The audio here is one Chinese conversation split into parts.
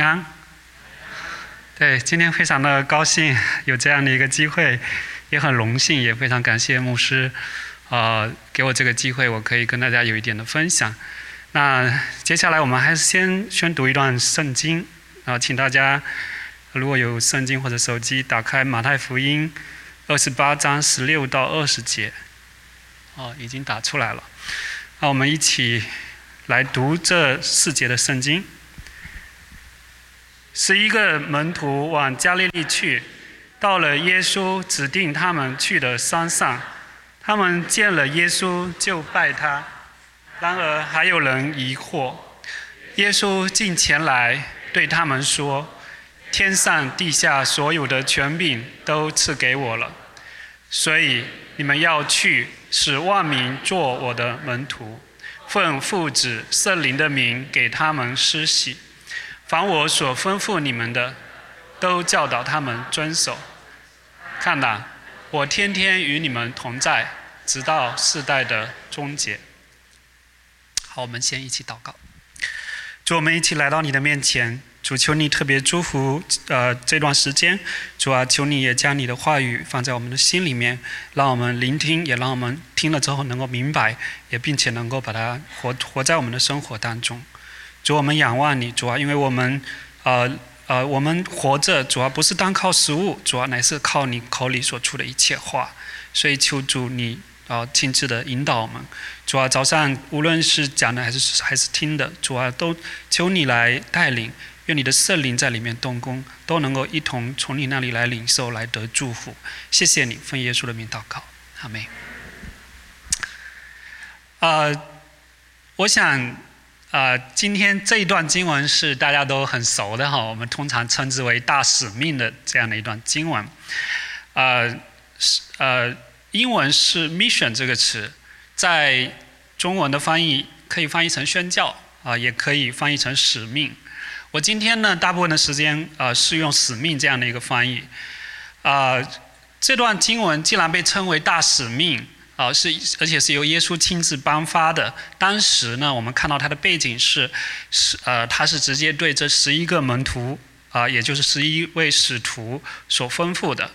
平安。对，今天非常的高兴有这样的一个机会，也很荣幸，也非常感谢牧师，呃，给我这个机会，我可以跟大家有一点的分享。那接下来我们还是先宣读一段圣经，啊，请大家如果有圣经或者手机，打开马太福音二十八章十六到二十节。哦，已经打出来了。那我们一起来读这四节的圣经。十一个门徒往加利利去，到了耶稣指定他们去的山上，他们见了耶稣就拜他。然而还有人疑惑。耶稣进前来对他们说：“天上地下所有的权柄都赐给我了，所以你们要去，使万民做我的门徒，奉父子圣灵的名给他们施洗。”凡我所吩咐你们的，都教导他们遵守。看呐，我天天与你们同在，直到世代的终结。好，我们先一起祷告。主，我们一起来到你的面前。主，求你特别祝福呃这段时间。主啊，求你也将你的话语放在我们的心里面，让我们聆听，也让我们听了之后能够明白，也并且能够把它活活在我们的生活当中。主，我们仰望你，主啊，因为我们，呃呃，我们活着主要不是单靠食物，主要乃是靠你口里所出的一切话。所以求主你啊亲自的引导我们。主啊，早上无论是讲的还是还是听的，主啊都求你来带领，愿你的圣灵在里面动工，都能够一同从你那里来领受，来得祝福。谢谢你，奉耶稣的名祷告，阿门。啊，我想。啊，今天这一段经文是大家都很熟的哈，我们通常称之为大使命的这样的一段经文。呃，是呃，英文是 mission 这个词，在中文的翻译可以翻译成宣教啊，也可以翻译成使命。我今天呢，大部分的时间啊是用使命这样的一个翻译。啊，这段经文既然被称为大使命。啊，是而且是由耶稣亲自颁发的。当时呢，我们看到他的背景是，是呃，他是直接对这十一个门徒啊，也就是十一位使徒所吩咐的。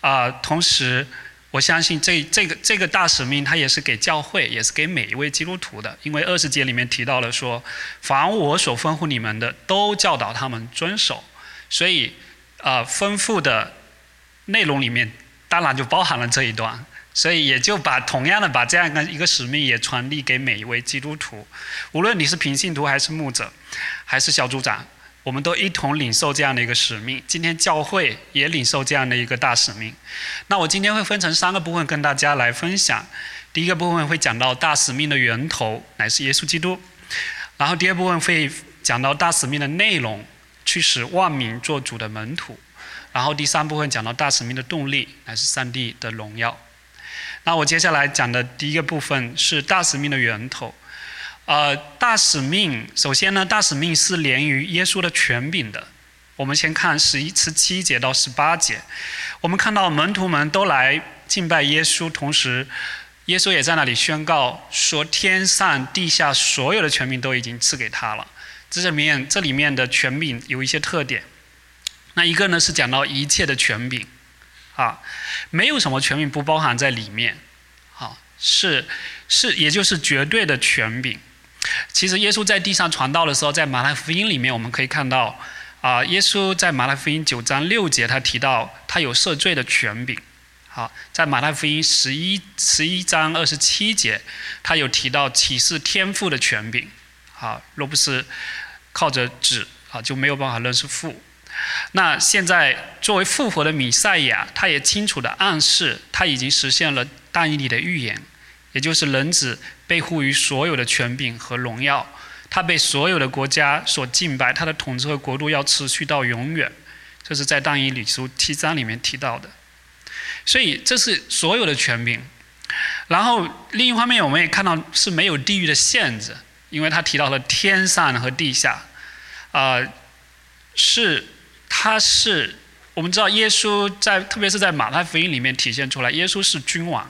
啊，同时我相信这这个这个大使命，他也是给教会，也是给每一位基督徒的。因为二十节里面提到了说，凡我所吩咐你们的，都教导他们遵守。所以啊，吩咐的内容里面，当然就包含了这一段。所以也就把同样的把这样的一个使命也传递给每一位基督徒，无论你是平信徒还是牧者，还是小组长，我们都一同领受这样的一个使命。今天教会也领受这样的一个大使命。那我今天会分成三个部分跟大家来分享。第一个部分会讲到大使命的源头乃是耶稣基督，然后第二部分会讲到大使命的内容，去使万民做主的门徒，然后第三部分讲到大使命的动力乃是上帝的荣耀。那我接下来讲的第一个部分是大使命的源头。呃，大使命首先呢，大使命是连于耶稣的权柄的。我们先看十一、十七节到十八节，我们看到门徒们都来敬拜耶稣，同时耶稣也在那里宣告说：天上地下所有的权柄都已经赐给他了。这里面这里面的权柄有一些特点。那一个呢是讲到一切的权柄。啊，没有什么权柄不包含在里面，好，是是，也就是绝对的权柄。其实耶稣在地上传道的时候，在马太福音里面我们可以看到，啊，耶稣在马太福音九章六节他提到他有赦罪的权柄。好，在马太福音十一十一章二十七节，他有提到启示天赋的权柄。好，若不是靠着子，啊，就没有办法认识父。那现在作为复活的弥赛亚，他也清楚地暗示，他已经实现了但以理的预言，也就是人子被赋予所有的权柄和荣耀，他被所有的国家所敬拜，他的统治和国度要持续到永远，这是在但以理书七章里面提到的。所以这是所有的权柄。然后另一方面，我们也看到是没有地域的限制，因为他提到了天上和地下，啊，是。他是，我们知道耶稣在，特别是在马太福音里面体现出来，耶稣是君王，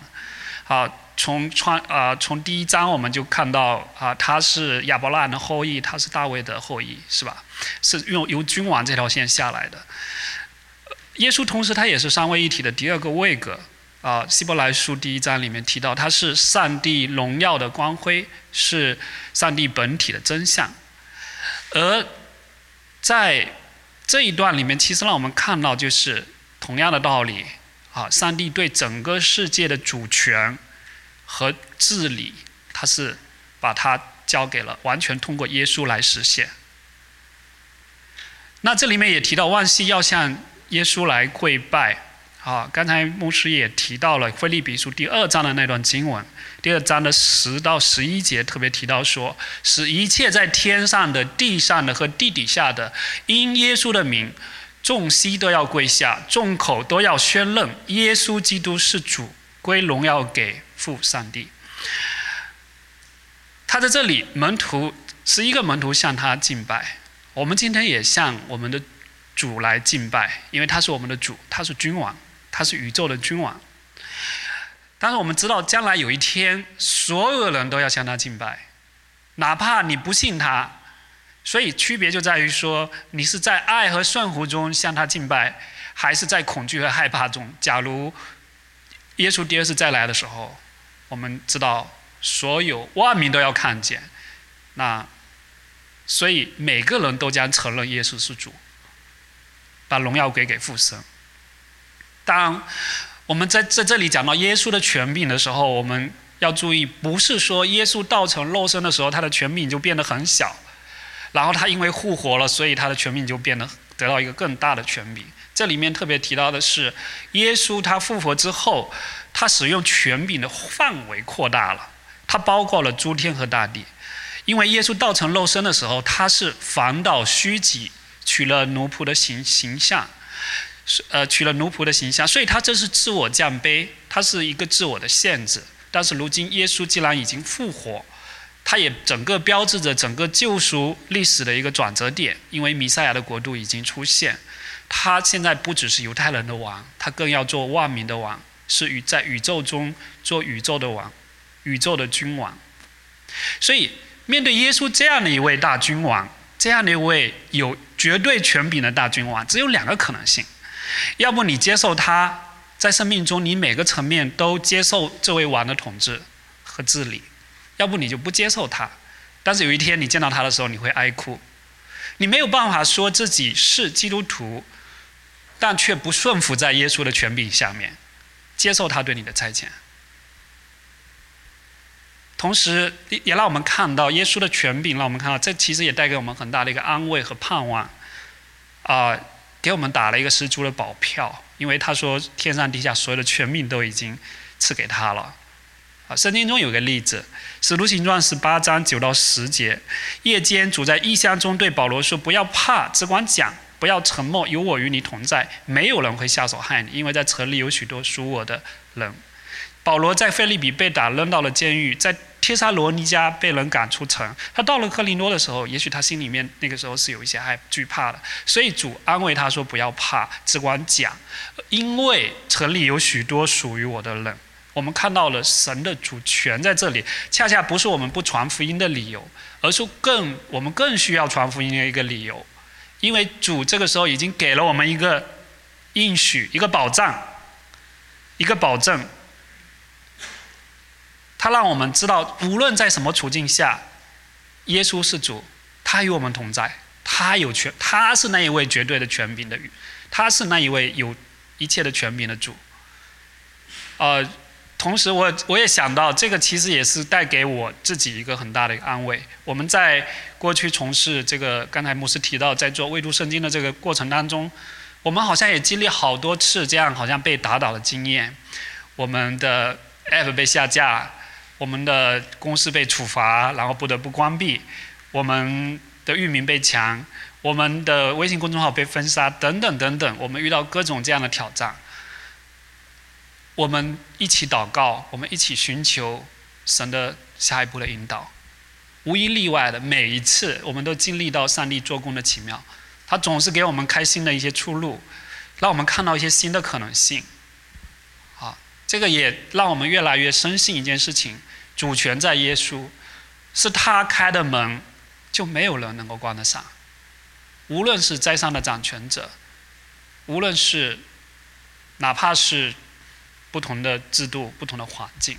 好，从创啊从第一章我们就看到啊，他是亚伯拉罕的后裔，他是大卫的后裔，是吧？是用由君王这条线下来的。耶稣同时他也是三位一体的第二个位格啊，希伯来书第一章里面提到他是上帝荣耀的光辉，是上帝本体的真相。而在这一段里面，其实让我们看到就是同样的道理啊，上帝对整个世界的主权和治理，他是把它交给了完全通过耶稣来实现。那这里面也提到万希要向耶稣来跪拜。啊，刚才牧师也提到了《菲利比书》第二章的那段经文，第二章的十到十一节特别提到说，使一切在天上的、地上的和地底下的，因耶稣的名，众膝都要跪下，众口都要宣认耶稣基督是主，归荣耀给父上帝。他在这里，门徒十一个门徒向他敬拜，我们今天也向我们的主来敬拜，因为他是我们的主，他是君王。他是宇宙的君王，但是我们知道，将来有一天，所有人都要向他敬拜，哪怕你不信他。所以区别就在于说，你是在爱和顺服中向他敬拜，还是在恐惧和害怕中。假如耶稣第二次再来的时候，我们知道所有万民都要看见，那所以每个人都将承认耶稣是主，把荣耀归给父神。当我们在在这里讲到耶稣的权柄的时候，我们要注意，不是说耶稣道成肉身的时候，他的权柄就变得很小，然后他因为复活了，所以他的权柄就变得得到一个更大的权柄。这里面特别提到的是，耶稣他复活之后，他使用权柄的范围扩大了，他包括了诸天和大地。因为耶稣道成肉身的时候，他是反倒虚己，取了奴仆的形形象。是呃，取了奴仆的形象，所以他这是自我降卑，他是一个自我的限制。但是如今耶稣既然已经复活，他也整个标志着整个救赎历史的一个转折点，因为弥赛亚的国度已经出现。他现在不只是犹太人的王，他更要做万民的王，是宇在宇宙中做宇宙的王，宇宙的君王。所以面对耶稣这样的一位大君王，这样的一位有绝对权柄的大君王，只有两个可能性。要不你接受他在生命中，你每个层面都接受这位王的统治和治理；要不你就不接受他。但是有一天你见到他的时候，你会哀哭，你没有办法说自己是基督徒，但却不顺服在耶稣的权柄下面，接受他对你的差遣。同时，也让我们看到耶稣的权柄，让我们看到这其实也带给我们很大的一个安慰和盼望，啊。给我们打了一个十足的保票，因为他说天上地下所有的权柄都已经赐给他了。啊，圣经中有个例子，《使徒行传》十八章九到十节，夜间主在异象中对保罗说：“不要怕，只管讲，不要沉默，有我与你同在，没有人会下手害你，因为在城里有许多属我的人。”保罗在菲利比被打，扔到了监狱，在帖撒罗尼迦被人赶出城。他到了克林多的时候，也许他心里面那个时候是有一些害惧怕的，所以主安慰他说：“不要怕，只管讲，因为城里有许多属于我的人。”我们看到了神的主权在这里，恰恰不是我们不传福音的理由，而是更我们更需要传福音的一个理由，因为主这个时候已经给了我们一个应许，一个保障，一个保证。他让我们知道，无论在什么处境下，耶稣是主，他与我们同在，他有权，他是那一位绝对的权柄的，他是那一位有一切的权柄的主。呃，同时我我也想到，这个其实也是带给我自己一个很大的一个安慰。我们在过去从事这个，刚才牧师提到，在做未读圣经的这个过程当中，我们好像也经历好多次这样好像被打倒的经验，我们的 app 被下架。我们的公司被处罚，然后不得不关闭；我们的域名被抢，我们的微信公众号被封杀，等等等等。我们遇到各种这样的挑战，我们一起祷告，我们一起寻求神的下一步的引导。无一例外的，每一次我们都经历到上帝做工的奇妙，他总是给我们开新的一些出路，让我们看到一些新的可能性。这个也让我们越来越深信一件事情：主权在耶稣，是他开的门，就没有人能够关得上。无论是在上的掌权者，无论是哪怕是不同的制度、不同的环境，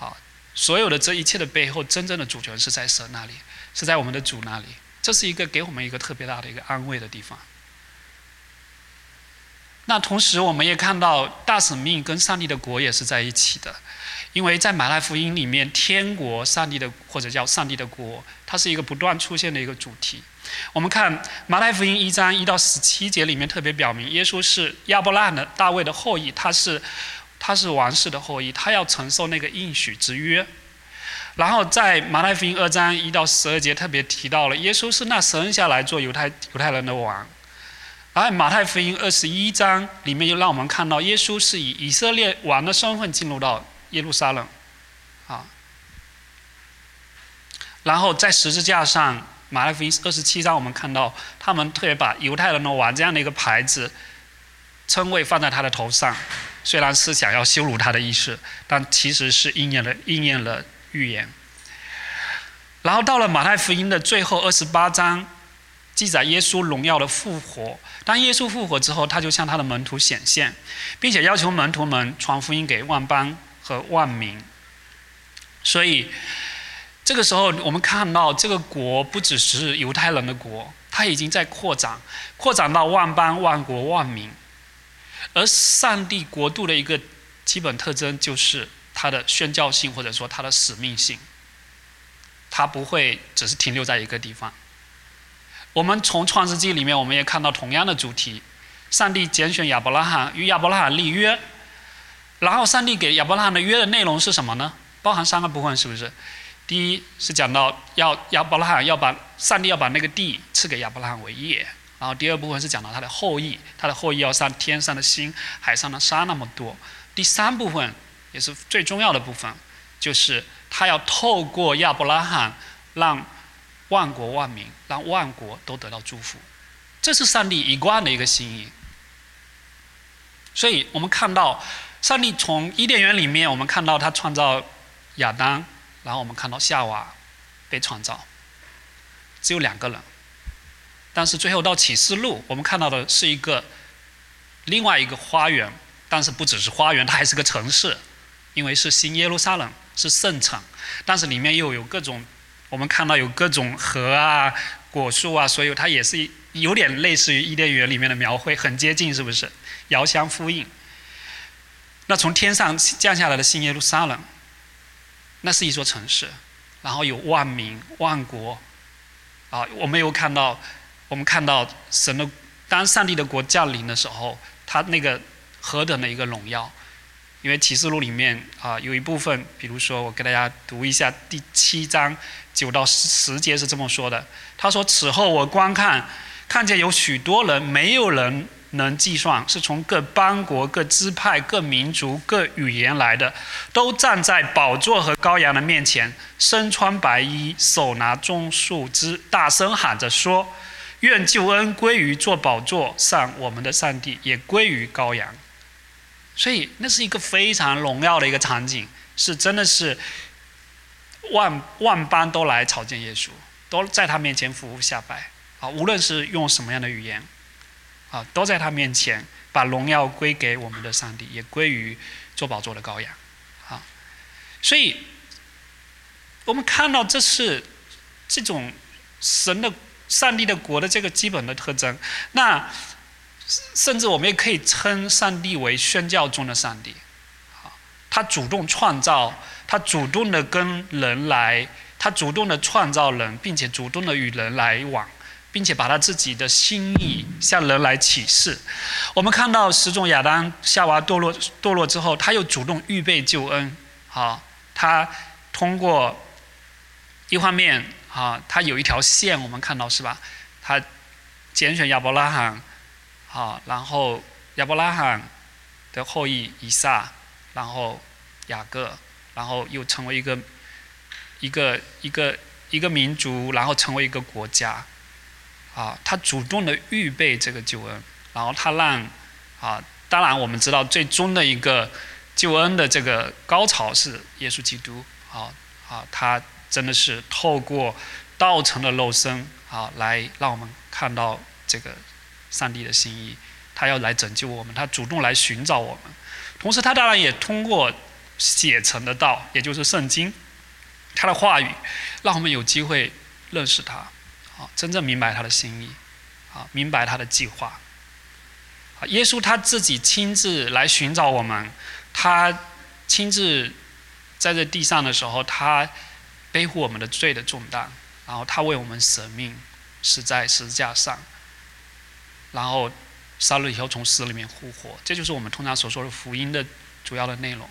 啊，所有的这一切的背后，真正的主权是在神那里，是在我们的主那里。这是一个给我们一个特别大的一个安慰的地方。那同时，我们也看到大使命跟上帝的国也是在一起的，因为在马太福音里面，天国、上帝的或者叫上帝的国，它是一个不断出现的一个主题。我们看马太福音一章一到十七节里面特别表明，耶稣是亚伯拉罕的大卫的后裔，他是他是王室的后裔，他要承受那个应许之约。然后在马太福音二章一到十二节特别提到了，耶稣是那生下来做犹太犹太人的王。而马太福音二十一章里面又让我们看到，耶稣是以以色列王的身份进入到耶路撒冷，啊，然后在十字架上，马太福音二十七章我们看到，他们特别把犹太人的王这样的一个牌子称谓放在他的头上，虽然是想要羞辱他的意思，但其实是应验了应验了预言。然后到了马太福音的最后二十八章。记载耶稣荣耀的复活。当耶稣复活之后，他就向他的门徒显现，并且要求门徒们传福音给万邦和万民。所以，这个时候我们看到这个国不只是犹太人的国，它已经在扩展，扩展到万邦、万国、万民。而上帝国度的一个基本特征就是它的宣教性，或者说它的使命性。它不会只是停留在一个地方。我们从创世纪里面，我们也看到同样的主题：上帝拣选亚伯拉罕，与亚伯拉罕立约。然后，上帝给亚伯拉罕的约的内容是什么呢？包含三个部分，是不是？第一是讲到要亚伯拉罕要把上帝要把那个地赐给亚伯拉罕为业。然后，第二部分是讲到他的后裔，他的后裔要上天上的星、海上的沙那么多。第三部分也是最重要的部分，就是他要透过亚伯拉罕让。万国万民，让万国都得到祝福，这是上帝一贯的一个心意。所以我们看到，上帝从伊甸园里面，我们看到他创造亚当，然后我们看到夏娃被创造，只有两个人。但是最后到启示录，我们看到的是一个另外一个花园，但是不只是花园，它还是个城市，因为是新耶路撒冷，是圣城，但是里面又有各种。我们看到有各种河啊、果树啊，所以它也是有点类似于伊甸园里面的描绘，很接近，是不是？遥相呼应。那从天上降下来的新耶路撒冷，那是一座城市，然后有万民、万国。啊，我们有看到，我们看到神的，当上帝的国降临的时候，他那个何等的一个荣耀。因为启示录里面啊，有一部分，比如说我给大家读一下第七章。九到十节是这么说的。他说：“此后我观看，看见有许多人，没有人能计算，是从各邦国、各支派、各民族、各语言来的，都站在宝座和羔羊的面前，身穿白衣，手拿棕树枝，大声喊着说：‘愿救恩归于坐宝座上我们的上帝，也归于羔羊。’所以那是一个非常荣耀的一个场景，是真的是。”万万般都来朝见耶稣，都在他面前俯伏下拜啊！无论是用什么样的语言，啊，都在他面前把荣耀归给我们的上帝，也归于做宝座的羔羊啊！所以，我们看到这是这种神的、上帝的国的这个基本的特征。那甚至我们也可以称上帝为宣教中的上帝，啊，他主动创造。他主动的跟人来，他主动的创造人，并且主动的与人来往，并且把他自己的心意向人来启示。我们看到十种亚当夏娃堕落堕落之后，他又主动预备救恩。好，他通过一方面啊，他有一条线，我们看到是吧？他拣选亚伯拉罕，好，然后亚伯拉罕的后裔以撒，然后雅各。然后又成为一个一个一个一个民族，然后成为一个国家，啊，他主动的预备这个救恩，然后他让啊，当然我们知道最终的一个救恩的这个高潮是耶稣基督啊啊，他真的是透过道成的肉身啊，来让我们看到这个上帝的心意，他要来拯救我们，他主动来寻找我们。同时，他当然也通过写成的道，也就是圣经，他的话语，让我们有机会认识他，啊，真正明白他的心意，啊，明白他的计划。啊，耶稣他自己亲自来寻找我们，他亲自在这地上的时候，他背负我们的罪的重担，然后他为我们舍命，死在十字架上，然后。杀了以后从死里面复活，这就是我们通常所说的福音的主要的内容。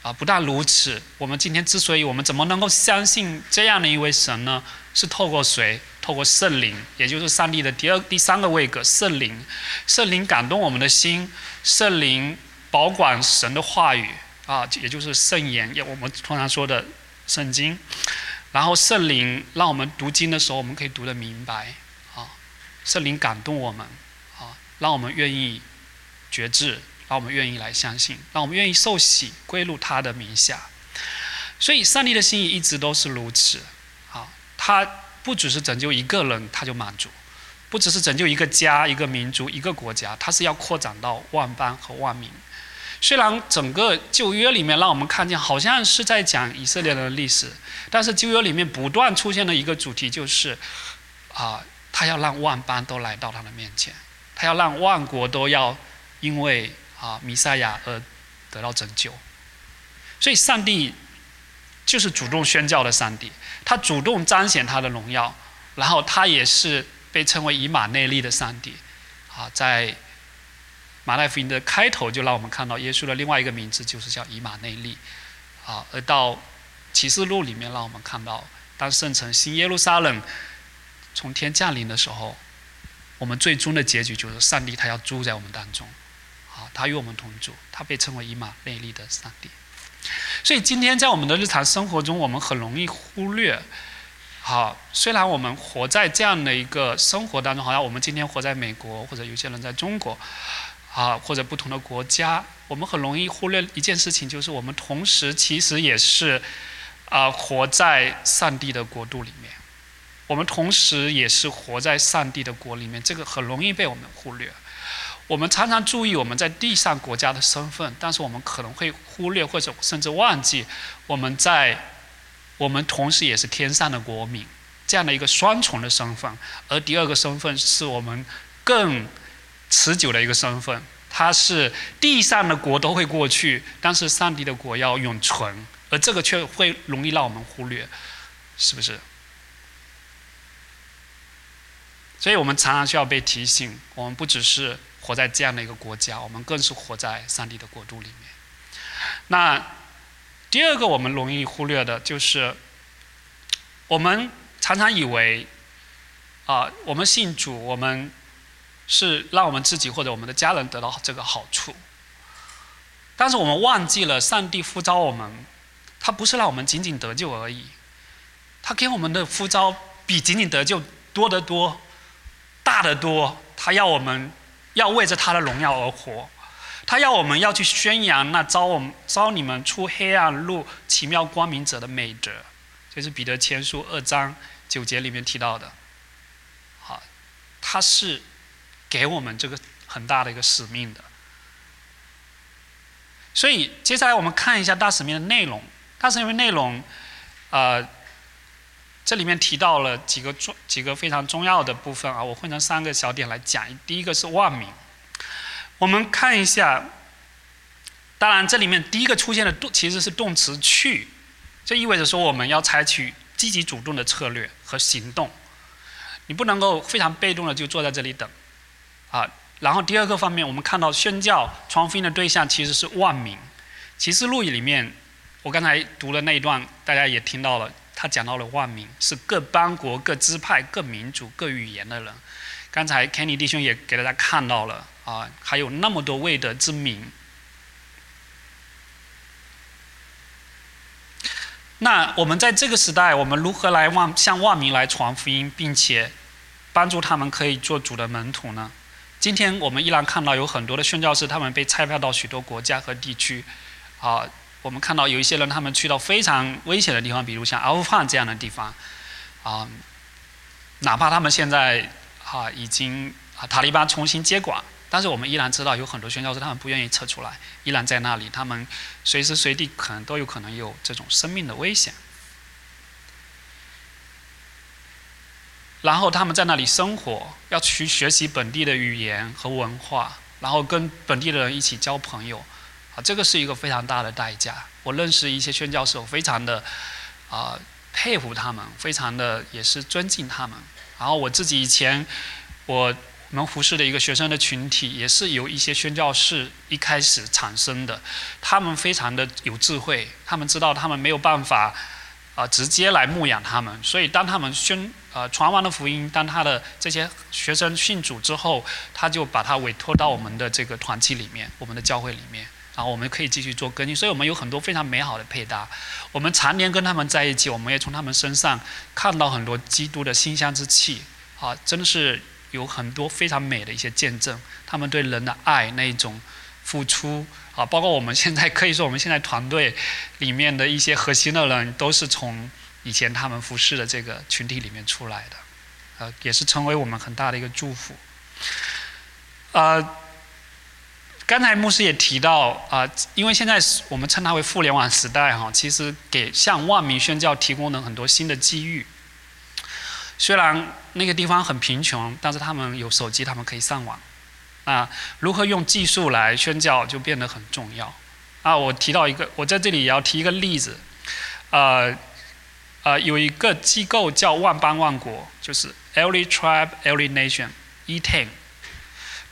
啊，不但如此，我们今天之所以我们怎么能够相信这样的一位神呢？是透过谁？透过圣灵，也就是上帝的第二、第三个位格——圣灵。圣灵感动我们的心，圣灵保管神的话语啊，也就是圣言，也我们通常说的圣经。然后圣灵让我们读经的时候，我们可以读得明白。啊，圣灵感动我们啊。让我们愿意觉知，让我们愿意来相信，让我们愿意受洗归入他的名下。所以，上帝的心意一直都是如此。啊，他不只是拯救一个人，他就满足；不只是拯救一个家、一个民族、一个国家，他是要扩展到万邦和万民。虽然整个旧约里面让我们看见好像是在讲以色列人的历史，但是旧约里面不断出现的一个主题就是，啊，他要让万邦都来到他的面前。他要让万国都要因为啊弥赛亚而得到拯救，所以上帝就是主动宣教的上帝，他主动彰显他的荣耀，然后他也是被称为以马内利的上帝，啊，在马太福音的开头就让我们看到耶稣的另外一个名字就是叫以马内利，啊，而到启示录里面让我们看到，当圣城新耶路撒冷从天降临的时候。我们最终的结局就是上帝，他要住在我们当中，啊，他与我们同住，他被称为以马内利的上帝。所以今天在我们的日常生活中，我们很容易忽略，好，虽然我们活在这样的一个生活当中，好像我们今天活在美国，或者有些人在中国，啊，或者不同的国家，我们很容易忽略一件事情，就是我们同时其实也是啊，活在上帝的国度里面。我们同时也是活在上帝的国里面，这个很容易被我们忽略。我们常常注意我们在地上国家的身份，但是我们可能会忽略或者甚至忘记我们在我们同时也是天上的国民这样的一个双重的身份。而第二个身份是我们更持久的一个身份，它是地上的国都会过去，但是上帝的国要永存，而这个却会容易让我们忽略，是不是？所以我们常常需要被提醒，我们不只是活在这样的一个国家，我们更是活在上帝的国度里面。那第二个我们容易忽略的就是，我们常常以为，啊，我们信主，我们是让我们自己或者我们的家人得到这个好处，但是我们忘记了，上帝呼召我们，他不是让我们仅仅得救而已，他给我们的呼召比仅仅得救多得多。大得多，他要我们要为着他的荣耀而活，他要我们要去宣扬那招我们招你们出黑暗入奇妙光明者的美德，就是彼得前书二章九节里面提到的。好，他是给我们这个很大的一个使命的。所以接下来我们看一下大使命的内容，大使命内容，呃。这里面提到了几个重几个非常重要的部分啊，我分成三个小点来讲。第一个是万名，我们看一下。当然，这里面第一个出现的动其实是动词去，这意味着说我们要采取积极主动的策略和行动。你不能够非常被动的就坐在这里等，啊。然后第二个方面，我们看到宣教传福音的对象其实是万民。启示录里面，我刚才读的那一段，大家也听到了。他讲到了万民，是各邦国、各支派、各民族、各语言的人。刚才 Kenny 弟兄也给大家看到了啊，还有那么多未得之名。那我们在这个时代，我们如何来万向万民来传福音，并且帮助他们可以做主的门徒呢？今天我们依然看到有很多的宣教士，他们被差派到许多国家和地区，啊，我们看到有一些人他们去到非常危险的地方，比如像阿富汗这样的地方，啊，哪怕他们现在啊已经啊塔利班重新接管，但是我们依然知道有很多宣教士他们不愿意撤出来，依然在那里，他们随时随地可能都有可能有这种生命的危险。然后他们在那里生活，要去学习本地的语言和文化，然后跟本地的人一起交朋友，这个是一个非常大的代价。我认识一些宣教士，我非常的啊佩服他们，非常的也是尊敬他们。然后我自己以前我们服侍的一个学生的群体，也是由一些宣教士一开始产生的。他们非常的有智慧，他们知道他们没有办法啊直接来牧养他们，所以当他们宣呃，传完了福音，当他的这些学生信主之后，他就把他委托到我们的这个团体里面，我们的教会里面，啊我们可以继续做跟进。所以我们有很多非常美好的配搭。我们常年跟他们在一起，我们也从他们身上看到很多基督的馨香之气，啊，真的是有很多非常美的一些见证。他们对人的爱那一种付出，啊，包括我们现在可以说，我们现在团队里面的一些核心的人都是从。以前他们服侍的这个群体里面出来的，呃，也是成为我们很大的一个祝福。呃，刚才牧师也提到啊，因为现在我们称它为互联网时代哈，其实给向万民宣教提供了很多新的机遇。虽然那个地方很贫穷，但是他们有手机，他们可以上网。啊，如何用技术来宣教就变得很重要。啊，我提到一个，我在这里也要提一个例子，呃。呃，有一个机构叫万邦万国，就是 Every Tribe, Every Nation, E10。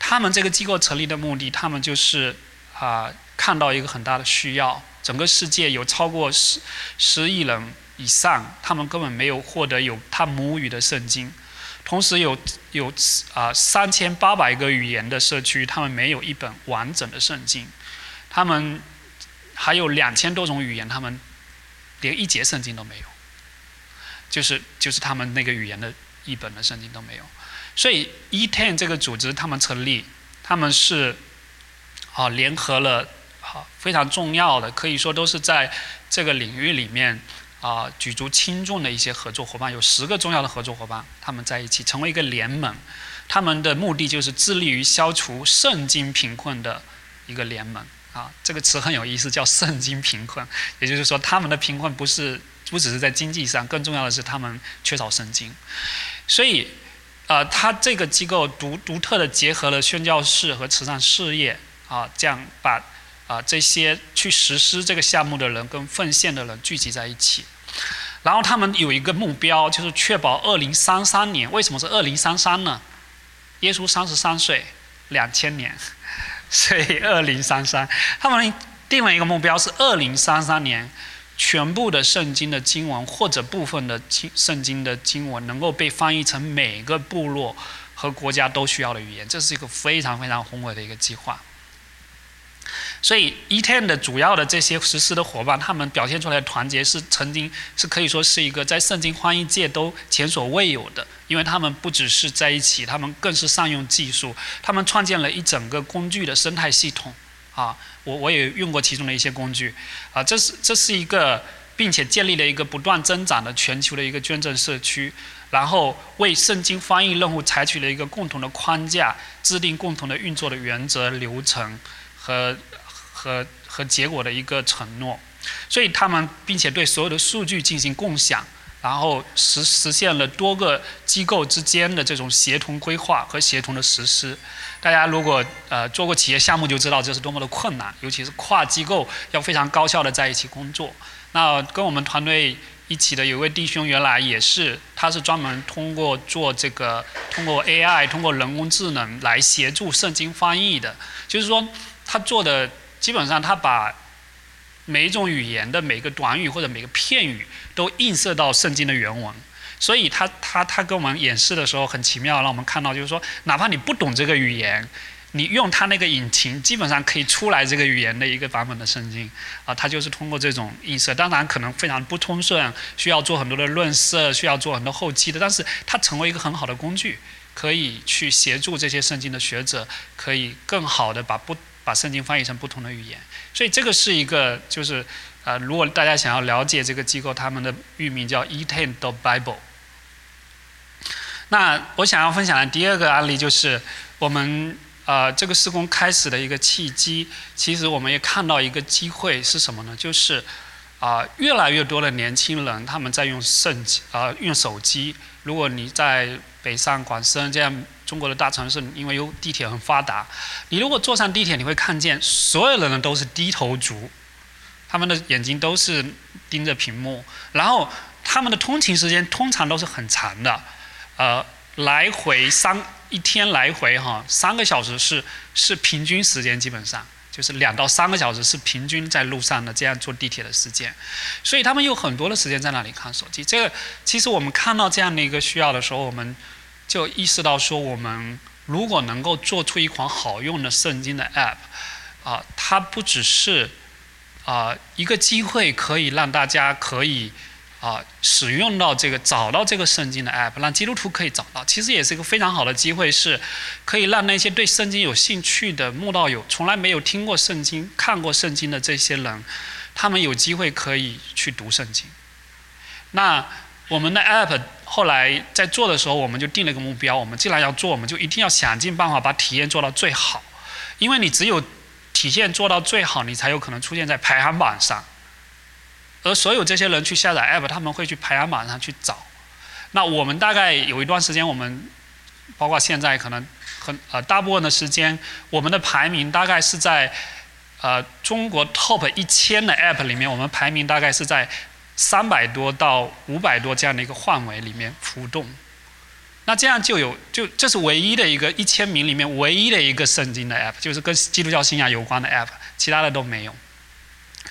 他们这个机构成立的目的，他们就是啊，看到一个很大的需要，整个世界有超过十十亿人以上，他们根本没有获得有他母语的圣经，同时有有啊三千八百个语言的社区，他们没有一本完整的圣经，他们还有两千多种语言，他们连一节圣经都没有。就是就是他们那个语言的一本的圣经都没有，所以 E10 这个组织他们成立，他们是啊联合了好非常重要的，可以说都是在这个领域里面啊举足轻重的一些合作伙伴，有十个重要的合作伙伴，他们在一起成为一个联盟，他们的目的就是致力于消除圣经贫困的一个联盟啊，这个词很有意思，叫圣经贫困，也就是说他们的贫困不是。不只是在经济上，更重要的是他们缺少圣经，所以，呃，他这个机构独独特的结合了宣教士和慈善事业，啊，这样把啊这些去实施这个项目的人跟奉献的人聚集在一起，然后他们有一个目标，就是确保二零三三年。为什么是二零三三呢？耶稣三十三岁，两千年，所以二零三三，他们定了一个目标是二零三三年。全部的圣经的经文或者部分的经圣经的经文能够被翻译成每个部落和国家都需要的语言，这是一个非常非常宏伟的一个计划。所以，E10 的主要的这些实施的伙伴，他们表现出来的团结是曾经是可以说是一个在圣经翻译界都前所未有的，因为他们不只是在一起，他们更是善用技术，他们创建了一整个工具的生态系统。啊，我我也用过其中的一些工具，啊，这是这是一个，并且建立了一个不断增长的全球的一个捐赠社区，然后为圣经翻译任务采取了一个共同的框架，制定共同的运作的原则、流程和和和结果的一个承诺，所以他们并且对所有的数据进行共享。然后实实现了多个机构之间的这种协同规划和协同的实施。大家如果呃做过企业项目就知道这是多么的困难，尤其是跨机构要非常高效的在一起工作。那跟我们团队一起的有位弟兄原来也是，他是专门通过做这个通过 AI 通过人工智能来协助圣经翻译的，就是说他做的基本上他把。每一种语言的每个短语或者每个片语都映射到圣经的原文，所以他他他跟我们演示的时候很奇妙，让我们看到就是说，哪怕你不懂这个语言，你用他那个引擎，基本上可以出来这个语言的一个版本的圣经啊，他就是通过这种映射，当然可能非常不通顺，需要做很多的论色，需要做很多后期的，但是它成为一个很好的工具，可以去协助这些圣经的学者，可以更好的把不把圣经翻译成不同的语言。所以这个是一个，就是呃，如果大家想要了解这个机构，他们的域名叫 e t e n the Bible。那我想要分享的第二个案例就是我们呃这个施工开始的一个契机。其实我们也看到一个机会是什么呢？就是啊，越来越多的年轻人他们在用圣啊用手机。如果你在北上广深这样中国的大城市，因为有地铁很发达，你如果坐上地铁，你会看见所有的人都是低头族，他们的眼睛都是盯着屏幕，然后他们的通勤时间通常都是很长的。呃，来回三一天来回哈，三个小时是是平均时间，基本上就是两到三个小时是平均在路上的这样坐地铁的时间，所以他们有很多的时间在那里看手机。这个其实我们看到这样的一个需要的时候，我们就意识到说，我们如果能够做出一款好用的圣经的 App，啊，它不只是啊一个机会，可以让大家可以。啊，使用到这个找到这个圣经的 app，让基督徒可以找到，其实也是一个非常好的机会，是可以让那些对圣经有兴趣的慕道友，从来没有听过圣经、看过圣经的这些人，他们有机会可以去读圣经。那我们的 app 后来在做的时候，我们就定了一个目标：我们既然要做，我们就一定要想尽办法把体验做到最好，因为你只有体验做到最好，你才有可能出现在排行榜上。而所有这些人去下载 App，他们会去排行榜上去找。那我们大概有一段时间，我们包括现在可能很呃大部分的时间，我们的排名大概是在呃中国 Top 一千的 App 里面，我们排名大概是在三百多到五百多这样的一个范围里面浮动。那这样就有就这是唯一的一个一千名里面唯一的一个圣经的 App，就是跟基督教信仰有关的 App，其他的都没有。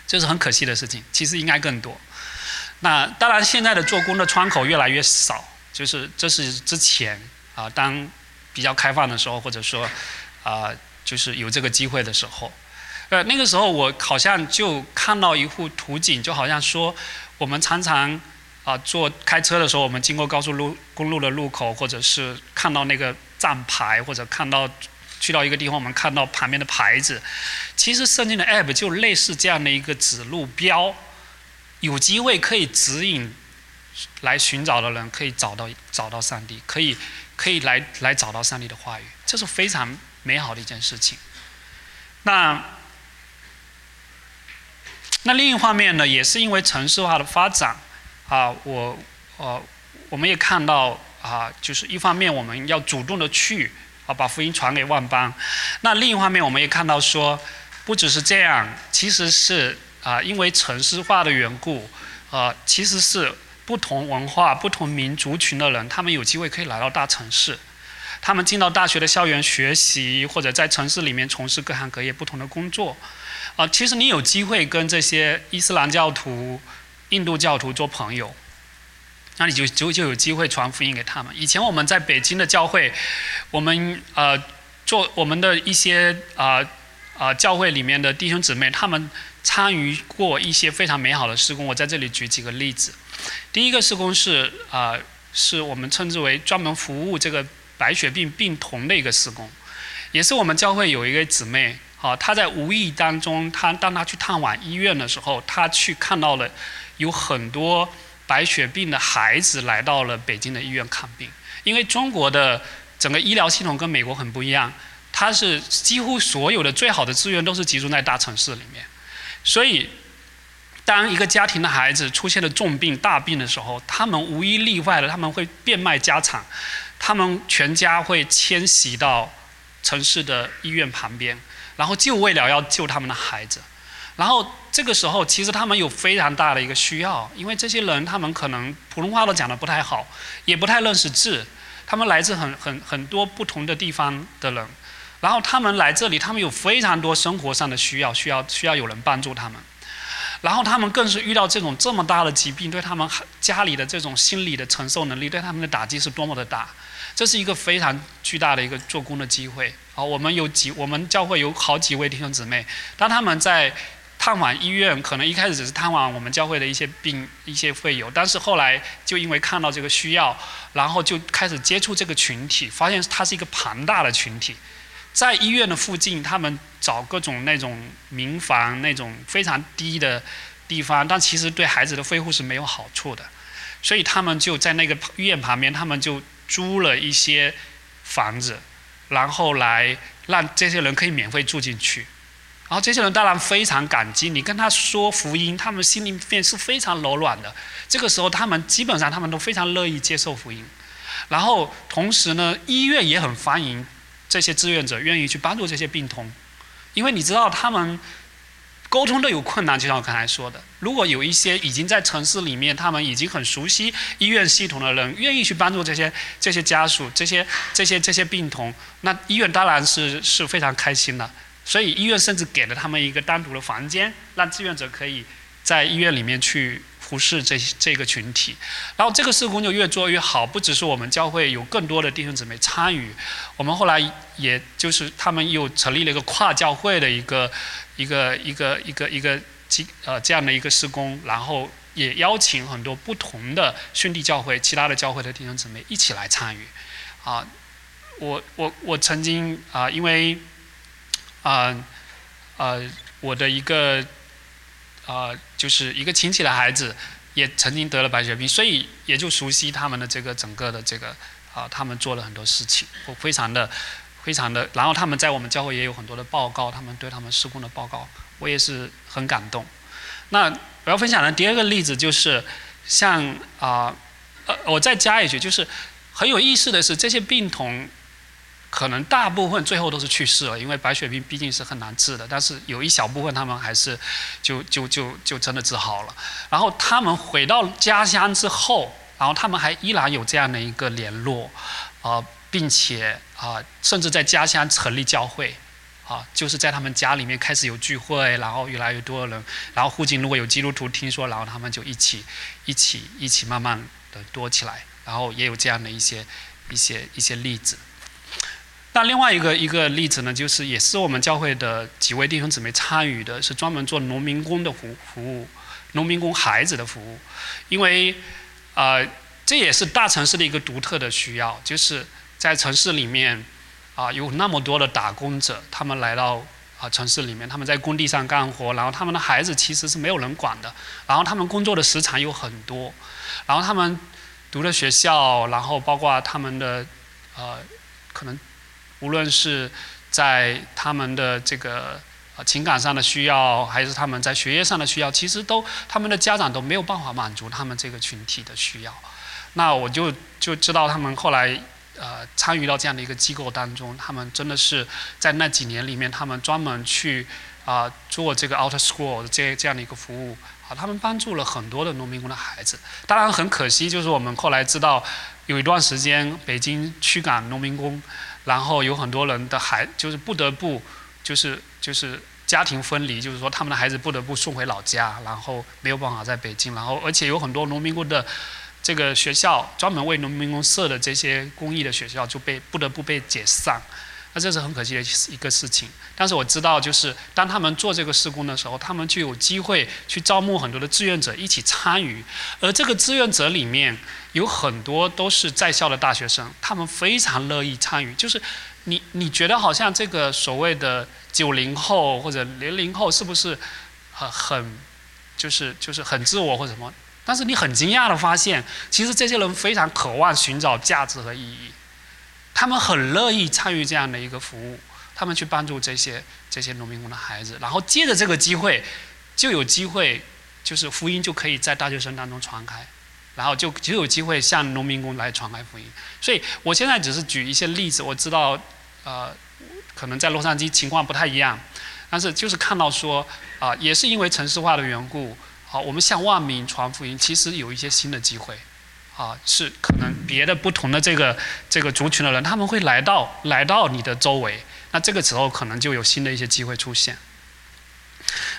这是很可惜的事情，其实应该更多。那当然，现在的做工的窗口越来越少，就是这是之前啊，当比较开放的时候，或者说啊，就是有这个机会的时候，呃，那个时候我好像就看到一幅图景，就好像说我们常常啊，坐开车的时候，我们经过高速路公路的路口，或者是看到那个站牌，或者看到。去到一个地方，我们看到旁边的牌子，其实圣经的 App 就类似这样的一个指路标，有机会可以指引来寻找的人可以找到找到上帝，可以可以来来找到上帝的话语，这是非常美好的一件事情。那那另一方面呢，也是因为城市化的发展啊，我呃我们也看到啊，就是一方面我们要主动的去。啊，把福音传给万邦。那另一方面，我们也看到说，不只是这样，其实是啊，因为城市化的缘故，啊，其实是不同文化、不同民族群的人，他们有机会可以来到大城市，他们进到大学的校园学习，或者在城市里面从事各行各业不同的工作。啊，其实你有机会跟这些伊斯兰教徒、印度教徒做朋友。那你就就就有机会传福音给他们。以前我们在北京的教会，我们呃做我们的一些啊啊教会里面的弟兄姊妹，他们参与过一些非常美好的施工。我在这里举几个例子。第一个施工是啊，是我们称之为专门服务这个白血病病童的一个施工，也是我们教会有一个姊妹啊，他在无意当中，他当他去探望医院的时候，他去看到了有很多。白血病的孩子来到了北京的医院看病，因为中国的整个医疗系统跟美国很不一样，它是几乎所有的最好的资源都是集中在大城市里面，所以当一个家庭的孩子出现了重病大病的时候，他们无一例外的他们会变卖家产，他们全家会迁徙到城市的医院旁边，然后就为了要救他们的孩子。然后这个时候，其实他们有非常大的一个需要，因为这些人他们可能普通话都讲得不太好，也不太认识字，他们来自很很很多不同的地方的人，然后他们来这里，他们有非常多生活上的需要，需要需要有人帮助他们，然后他们更是遇到这种这么大的疾病，对他们家里的这种心理的承受能力，对他们的打击是多么的大，这是一个非常巨大的一个做工的机会。好，我们有几，我们教会有好几位弟兄姊妹，当他们在。探望医院，可能一开始只是探望我们教会的一些病、一些会友，但是后来就因为看到这个需要，然后就开始接触这个群体，发现它是一个庞大的群体，在医院的附近，他们找各种那种民房那种非常低的地方，但其实对孩子的恢复是没有好处的，所以他们就在那个医院旁边，他们就租了一些房子，然后来让这些人可以免费住进去。然后这些人当然非常感激你跟他说福音，他们心里面是非常柔软的。这个时候，他们基本上他们都非常乐意接受福音。然后同时呢，医院也很欢迎这些志愿者愿意去帮助这些病童，因为你知道他们沟通都有困难，就像我刚才说的。如果有一些已经在城市里面，他们已经很熟悉医院系统的人，愿意去帮助这些这些家属、这些这些这些病童，那医院当然是是非常开心的。所以医院甚至给了他们一个单独的房间，让志愿者可以在医院里面去服侍这这个群体。然后这个施工就越做越好，不只是我们教会有更多的弟兄姊妹参与，我们后来也就是他们又成立了一个跨教会的一个一个一个一个一个机呃这样的一个施工，然后也邀请很多不同的兄弟教会、其他的教会的弟兄姊妹一起来参与。啊，我我我曾经啊因为。啊，呃，我的一个啊，就是一个亲戚的孩子，也曾经得了白血病，所以也就熟悉他们的这个整个的这个啊，他们做了很多事情，我非常的非常的，然后他们在我们教会也有很多的报告，他们对他们施工的报告，我也是很感动。那我要分享的第二个例子就是，像啊，呃，我再加一句，就是很有意思的是，这些病童。可能大部分最后都是去世了，因为白血病毕竟是很难治的。但是有一小部分他们还是就就就就真的治好了。然后他们回到家乡之后，然后他们还依然有这样的一个联络，啊，并且啊，甚至在家乡成立教会，啊，就是在他们家里面开始有聚会，然后越来越多的人，然后附近如果有基督徒听说，然后他们就一起一起一起慢慢的多起来，然后也有这样的一些一些一些例子。那另外一个一个例子呢，就是也是我们教会的几位弟兄姊妹参与的，是专门做农民工的服服务，农民工孩子的服务，因为，呃，这也是大城市的一个独特的需要，就是在城市里面，啊，有那么多的打工者，他们来到啊城市里面，他们在工地上干活，然后他们的孩子其实是没有人管的，然后他们工作的时长有很多，然后他们读的学校，然后包括他们的，呃，可能。无论是在他们的这个呃情感上的需要，还是他们在学业上的需要，其实都他们的家长都没有办法满足他们这个群体的需要。那我就就知道他们后来呃参与到这样的一个机构当中，他们真的是在那几年里面，他们专门去啊做这个 out school 这这样的一个服务啊，他们帮助了很多的农民工的孩子。当然很可惜，就是我们后来知道有一段时间北京驱赶农民工。然后有很多人的孩就是不得不，就是就是家庭分离，就是说他们的孩子不得不送回老家，然后没有办法在北京，然后而且有很多农民工的这个学校，专门为农民工设的这些公益的学校就被不得不被解散。那这是很可惜的一个事情，但是我知道，就是当他们做这个施工的时候，他们就有机会去招募很多的志愿者一起参与，而这个志愿者里面有很多都是在校的大学生，他们非常乐意参与。就是你你觉得好像这个所谓的九零后或者零零后是不是很很就是就是很自我或者什么？但是你很惊讶的发现，其实这些人非常渴望寻找价值和意义。他们很乐意参与这样的一个服务，他们去帮助这些这些农民工的孩子，然后借着这个机会，就有机会，就是福音就可以在大学生当中传开，然后就就有机会向农民工来传开福音。所以我现在只是举一些例子，我知道，呃，可能在洛杉矶情况不太一样，但是就是看到说，啊，也是因为城市化的缘故，好，我们向万民传福音，其实有一些新的机会。啊，是可能别的不同的这个这个族群的人，他们会来到来到你的周围，那这个时候可能就有新的一些机会出现。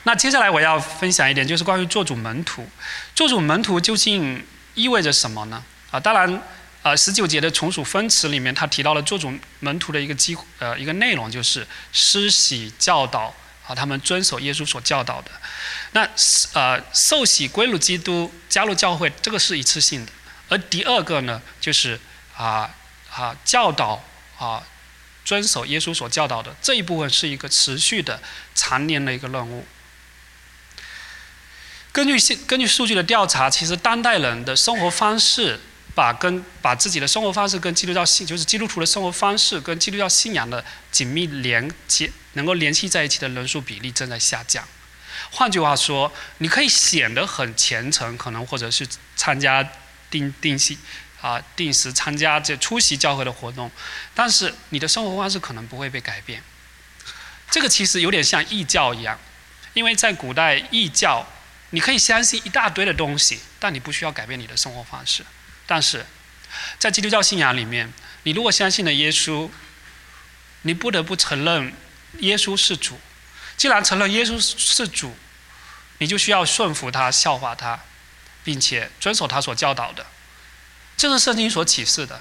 那接下来我要分享一点，就是关于做主门徒。做主门徒究竟意味着什么呢？啊，当然，呃，十九节的从属分词里面，他提到了做主门徒的一个机呃一个内容，就是施洗教导啊，他们遵守耶稣所教导的。那呃，受洗归入基督，加入教会，这个是一次性的。而第二个呢，就是啊啊教导啊遵守耶稣所教导的这一部分是一个持续的、常年的一个任务。根据现根据数据的调查，其实当代人的生活方式把跟把自己的生活方式跟基督教信，就是基督徒的生活方式跟基督教信仰的紧密连接，能够联系在一起的人数比例正在下降。换句话说，你可以显得很虔诚，可能或者是参加定定期啊定时参加这出席教会的活动，但是你的生活方式可能不会被改变。这个其实有点像异教一样，因为在古代异教。你可以相信一大堆的东西，但你不需要改变你的生活方式。但是，在基督教信仰里面，你如果相信了耶稣，你不得不承认耶稣是主。既然承认耶稣是主，你就需要顺服他、效法他，并且遵守他所教导的。这是圣经所启示的。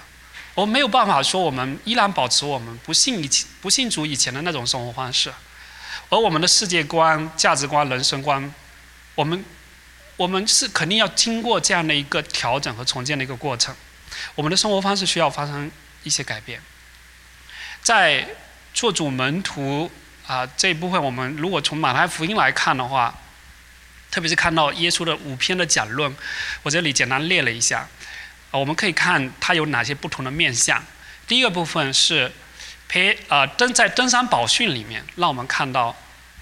我们没有办法说我们依然保持我们不信以前、不信主以前的那种生活方式，而我们的世界观、价值观、人生观。我们，我们是肯定要经过这样的一个调整和重建的一个过程，我们的生活方式需要发生一些改变。在做主门徒啊这一部分，我们如果从马太福音来看的话，特别是看到耶稣的五篇的讲论，我这里简单列了一下，啊，我们可以看它有哪些不同的面向。第一个部分是培啊登在登山宝训里面，让我们看到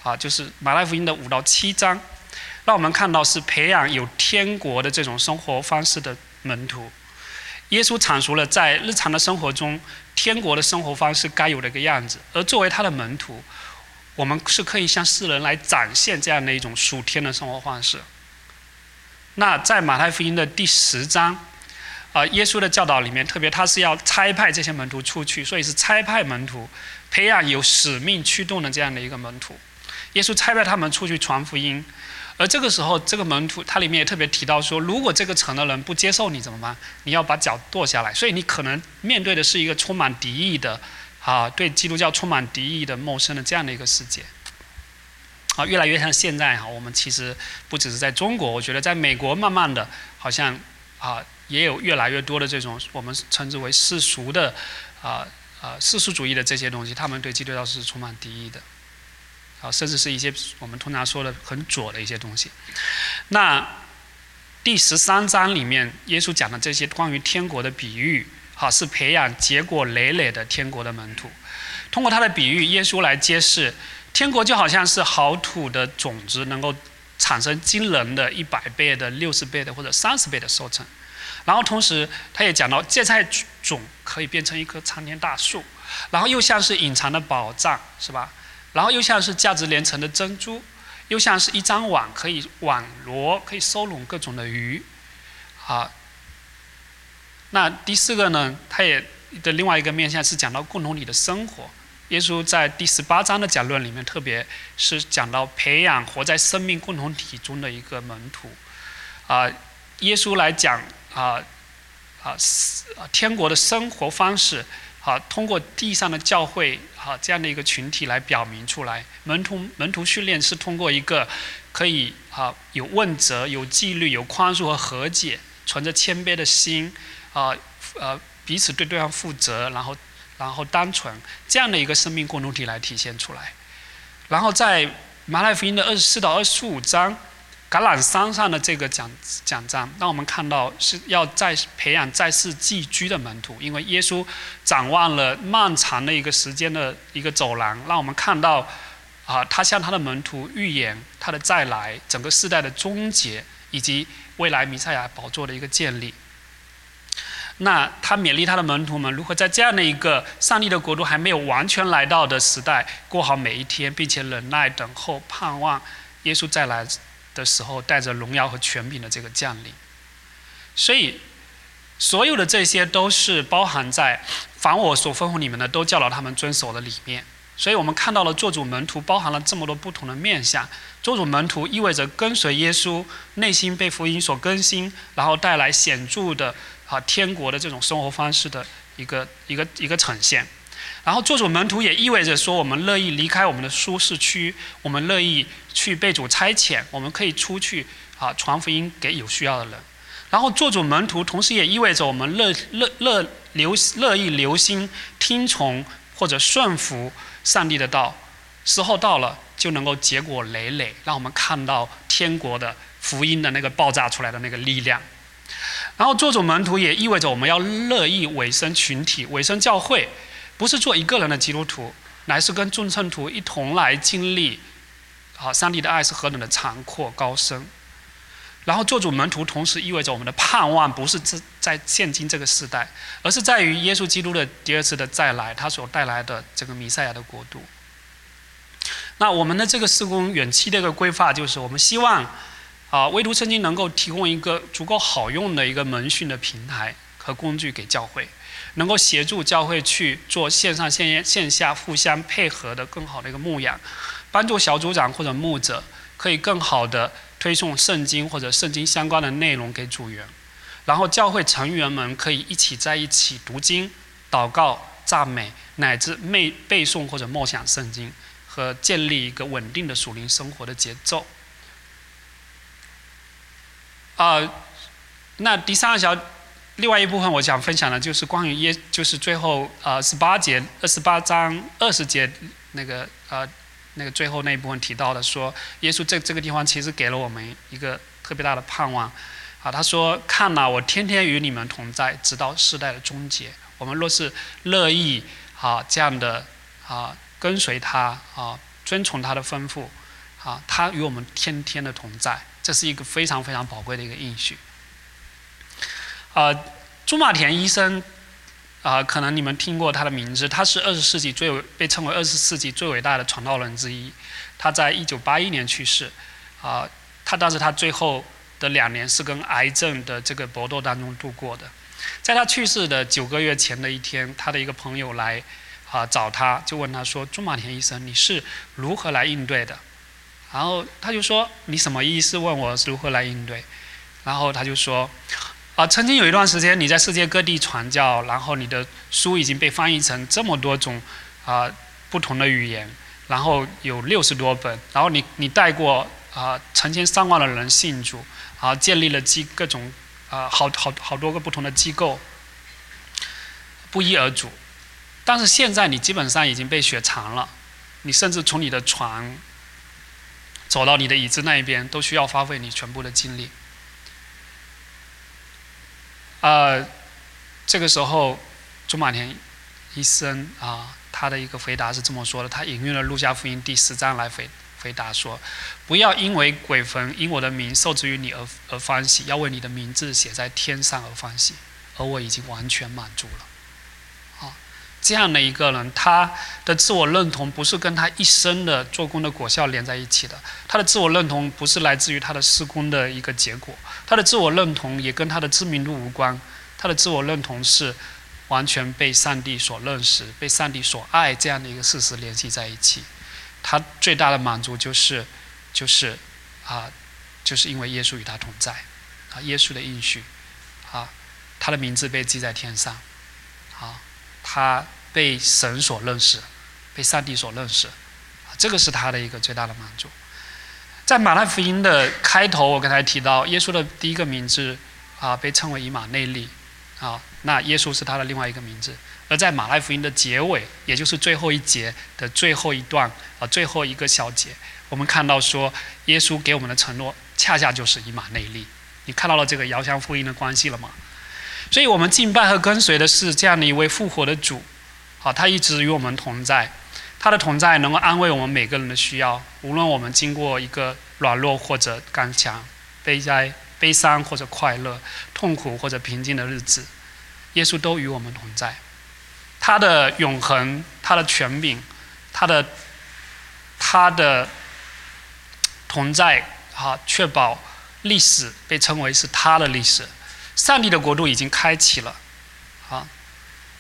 啊，就是马太福音的五到七章。让我们看到是培养有天国的这种生活方式的门徒。耶稣阐述了在日常的生活中天国的生活方式该有的一个样子，而作为他的门徒，我们是可以向世人来展现这样的一种属天的生活方式。那在马太福音的第十章，啊，耶稣的教导里面，特别他是要差派这些门徒出去，所以是差派门徒，培养有使命驱动的这样的一个门徒。耶稣差派他们出去传福音。而这个时候，这个门徒他里面也特别提到说，如果这个城的人不接受你怎么办？你要把脚剁下来。所以你可能面对的是一个充满敌意的，啊，对基督教充满敌意的陌生的这样的一个世界。啊，越来越像现在哈，我们其实不只是在中国，我觉得在美国慢慢的，好像啊，也有越来越多的这种我们称之为世俗的，啊啊世俗主义的这些东西，他们对基督教是充满敌意的。啊，甚至是一些我们通常说的很左的一些东西。那第十三章里面，耶稣讲的这些关于天国的比喻，哈，是培养结果累累的天国的门徒。通过他的比喻，耶稣来揭示，天国就好像是好土的种子，能够产生惊人的一百倍的、六十倍的或者三十倍的收成。然后同时，他也讲到芥菜种可以变成一棵参天大树，然后又像是隐藏的宝藏，是吧？然后又像是价值连城的珍珠，又像是一张网，可以网罗，可以收拢各种的鱼，啊。那第四个呢，它也的另外一个面向是讲到共同体的生活。耶稣在第十八章的讲论里面，特别是讲到培养活在生命共同体中的一个门徒，啊，耶稣来讲啊啊天国的生活方式。好，通过地上的教会，好这样的一个群体来表明出来。门徒门徒训练是通过一个可以啊有问责、有纪律、有宽恕和和解，存着谦卑的心，啊呃彼此对对方负责，然后然后单纯这样的一个生命共同体来体现出来。然后在马太福音的二十四到二十五章。橄榄山上的这个奖奖章，让我们看到是要在培养在世寄居的门徒，因为耶稣展望了漫长的一个时间的一个走廊，让我们看到啊，他向他的门徒预言他的再来，整个世代的终结，以及未来弥赛亚宝座的一个建立。那他勉励他的门徒们如何在这样的一个上帝的国度还没有完全来到的时代，过好每一天，并且忍耐等候，盼望耶稣再来。的时候，带着荣耀和权柄的这个降临，所以所有的这些都是包含在“凡我所吩咐你们的，都教导他们遵守”的里面。所以我们看到了做主门徒包含了这么多不同的面相。做主门徒意味着跟随耶稣，内心被福音所更新，然后带来显著的啊天国的这种生活方式的一个一个一个呈现。然后做主门徒也意味着说，我们乐意离开我们的舒适区，我们乐意去被主差遣，我们可以出去啊传福音给有需要的人。然后做主门徒，同时也意味着我们乐乐乐留乐意留心听从或者顺服上帝的道，时候到了就能够结果累累，让我们看到天国的福音的那个爆炸出来的那个力量。然后做主门徒也意味着我们要乐意委身群体、委身教会，不是做一个人的基督徒，乃是跟众圣徒一同来经历，啊，上帝的爱是何等的长阔高深。然后做主门徒，同时意味着我们的盼望不是在在现今这个时代，而是在于耶稣基督的第二次的再来，他所带来的这个弥赛亚的国度。那我们的这个施工远期的一个规划，就是我们希望。啊，唯独圣经能够提供一个足够好用的一个门训的平台和工具给教会，能够协助教会去做线上线线下互相配合的更好的一个牧养，帮助小组长或者牧者可以更好的推送圣经或者圣经相关的内容给组员，然后教会成员们可以一起在一起读经、祷告、赞美，乃至背背诵或者默想圣经，和建立一个稳定的属灵生活的节奏。啊，那第三个小，另外一部分我想分享的就是关于耶，就是最后呃十八节二十八章二十节那个呃那个最后那一部分提到的说，耶稣这这个地方其实给了我们一个特别大的盼望，啊他说看呐我天天与你们同在，直到世代的终结。我们若是乐意啊这样的啊跟随他啊遵从他的吩咐，啊他与我们天天的同在。这是一个非常非常宝贵的一个应许。呃，朱马田医生，啊，可能你们听过他的名字，他是二十世纪最被称为二十世纪最伟大的传道人之一。他在一九八一年去世，啊，他当时他最后的两年是跟癌症的这个搏斗当中度过的。在他去世的九个月前的一天，他的一个朋友来啊找他，就问他说：“朱马田医生，你是如何来应对的？”然后他就说：“你什么意思？问我如何来应对？”然后他就说：“啊，曾经有一段时间你在世界各地传教，然后你的书已经被翻译成这么多种啊不同的语言，然后有六十多本，然后你你带过啊成千上万的人信主，啊建立了机各种啊好好好多个不同的机构，不一而足。但是现在你基本上已经被雪藏了，你甚至从你的船。”走到你的椅子那一边，都需要花费你全部的精力。呃，这个时候，朱马田医生啊，他的一个回答是这么说的：他引用了《路加福音》第十章来回回答说：“不要因为鬼魂因我的名受制于你而而欢喜，要为你的名字写在天上而欢喜。而我已经完全满足了。”这样的一个人，他的自我认同不是跟他一生的做工的果效连在一起的。他的自我认同不是来自于他的施工的一个结果，他的自我认同也跟他的知名度无关。他的自我认同是完全被上帝所认识、被上帝所爱这样的一个事实联系在一起。他最大的满足就是，就是啊，就是因为耶稣与他同在，啊，耶稣的应许，啊，他的名字被记在天上，他被神所认识，被上帝所认识，这个是他的一个最大的满足。在马太福音的开头，我刚才提到耶稣的第一个名字啊，被称为以马内利，啊，那耶稣是他的另外一个名字。而在马太福音的结尾，也就是最后一节的最后一段啊，最后一个小节，我们看到说，耶稣给我们的承诺恰恰就是以马内利。你看到了这个遥相呼应的关系了吗？所以我们敬拜和跟随的是这样的一位复活的主，好，他一直与我们同在，他的同在能够安慰我们每个人的需要，无论我们经过一个软弱或者刚强、悲哀、悲伤或者快乐、痛苦或者平静的日子，耶稣都与我们同在。他的永恒、他的权柄、他的他的同在，啊，确保历史被称为是他的历史。上帝的国度已经开启了，啊，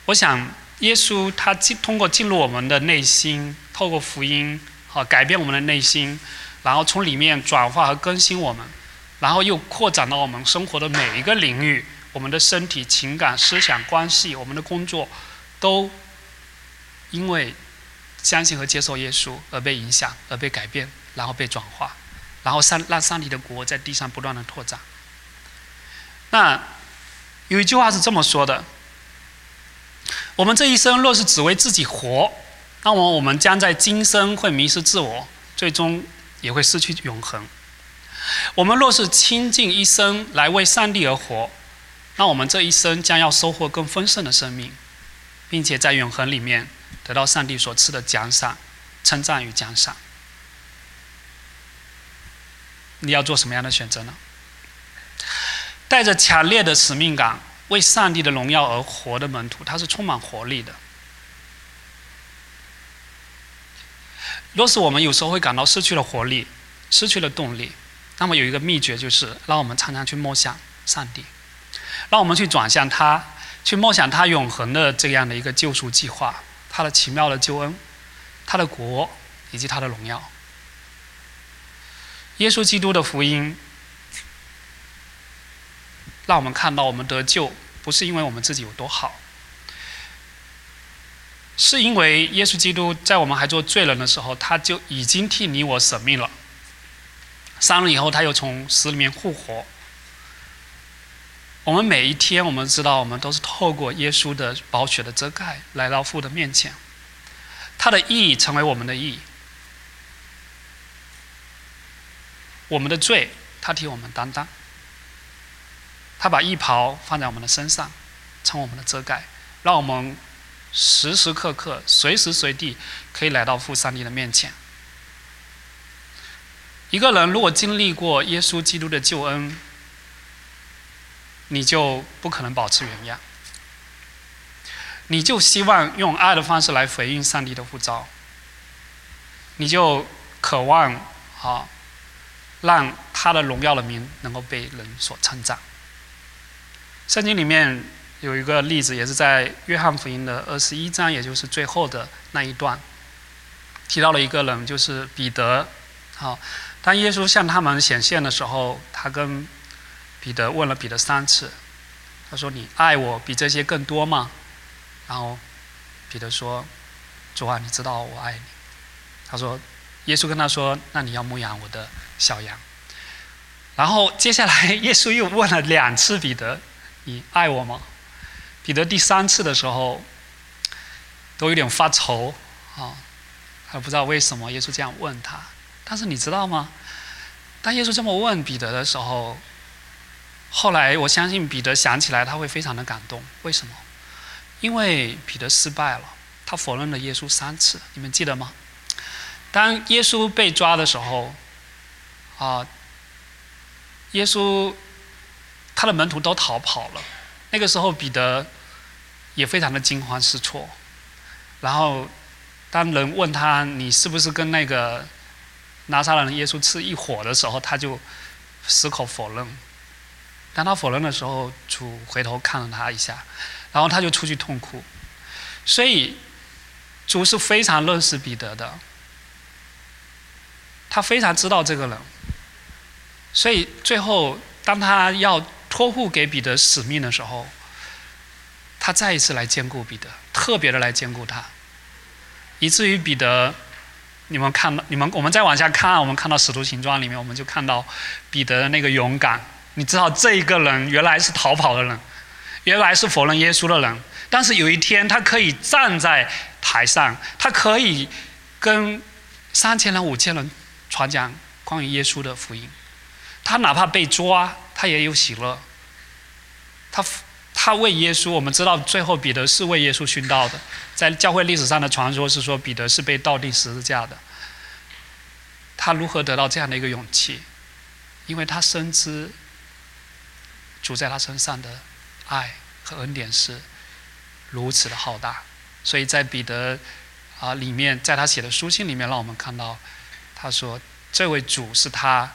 我想耶稣他进通过进入我们的内心，透过福音，啊，改变我们的内心，然后从里面转化和更新我们，然后又扩展到我们生活的每一个领域，我们的身体、情感、思想、关系，我们的工作，都因为相信和接受耶稣而被影响，而被改变，然后被转化，然后上让上帝的国在地上不断的拓展。那有一句话是这么说的：我们这一生若是只为自己活，那么我们将在今生会迷失自我，最终也会失去永恒。我们若是倾尽一生来为上帝而活，那我们这一生将要收获更丰盛的生命，并且在永恒里面得到上帝所赐的奖赏、称赞与奖赏。你要做什么样的选择呢？带着强烈的使命感，为上帝的荣耀而活的门徒，他是充满活力的。若是我们有时候会感到失去了活力、失去了动力，那么有一个秘诀就是，让我们常常去默想上帝，让我们去转向他，去默想他永恒的这样的一个救赎计划，他的奇妙的救恩，他的国以及他的荣耀。耶稣基督的福音，让我们看到我们得救不是因为我们自己有多好，是因为耶稣基督在我们还做罪人的时候，他就已经替你我舍命了。三日以后，他又从死里面复活。我们每一天，我们知道，我们都是透过耶稣的宝血的遮盖来到父的面前，他的义成为我们的义。我们的罪，他替我们担当。他把衣袍放在我们的身上，成我们的遮盖，让我们时时刻刻、随时随地可以来到父上帝的面前。一个人如果经历过耶稣基督的救恩，你就不可能保持原样。你就希望用爱的方式来回应上帝的呼召，你就渴望啊。让他的荣耀的名能够被人所称赞。圣经里面有一个例子，也是在约翰福音的二十一章，也就是最后的那一段，提到了一个人，就是彼得。好，当耶稣向他们显现的时候，他跟彼得问了彼得三次，他说：“你爱我比这些更多吗？”然后彼得说：“主啊，你知道我爱你。”他说。耶稣跟他说：“那你要牧养我的小羊。”然后接下来，耶稣又问了两次彼得：“你爱我吗？”彼得第三次的时候，都有点发愁啊，还不知道为什么耶稣这样问他。但是你知道吗？当耶稣这么问彼得的时候，后来我相信彼得想起来他会非常的感动。为什么？因为彼得失败了，他否认了耶稣三次。你们记得吗？当耶稣被抓的时候，啊，耶稣他的门徒都逃跑了。那个时候，彼得也非常的惊慌失措。然后，当人问他你是不是跟那个拿撒勒人耶稣是一伙的时候，他就矢口否认。当他否认的时候，主回头看了他一下，然后他就出去痛哭。所以，主是非常认识彼得的。他非常知道这个人，所以最后当他要托付给彼得使命的时候，他再一次来兼顾彼得，特别的来兼顾他，以至于彼得，你们看到你们我们再往下看，我们看到使徒行传里面，我们就看到彼得的那个勇敢。你知道这一个人原来是逃跑的人，原来是否认耶稣的人，但是有一天他可以站在台上，他可以跟三千人、五千人。传讲关于耶稣的福音，他哪怕被抓，他也有喜乐。他他为耶稣，我们知道最后彼得是为耶稣殉道的，在教会历史上的传说是说彼得是被倒钉十字架的。他如何得到这样的一个勇气？因为他深知主在他身上的爱和恩典是如此的浩大，所以在彼得啊里面，在他写的书信里面，让我们看到。他说：“这位主是他，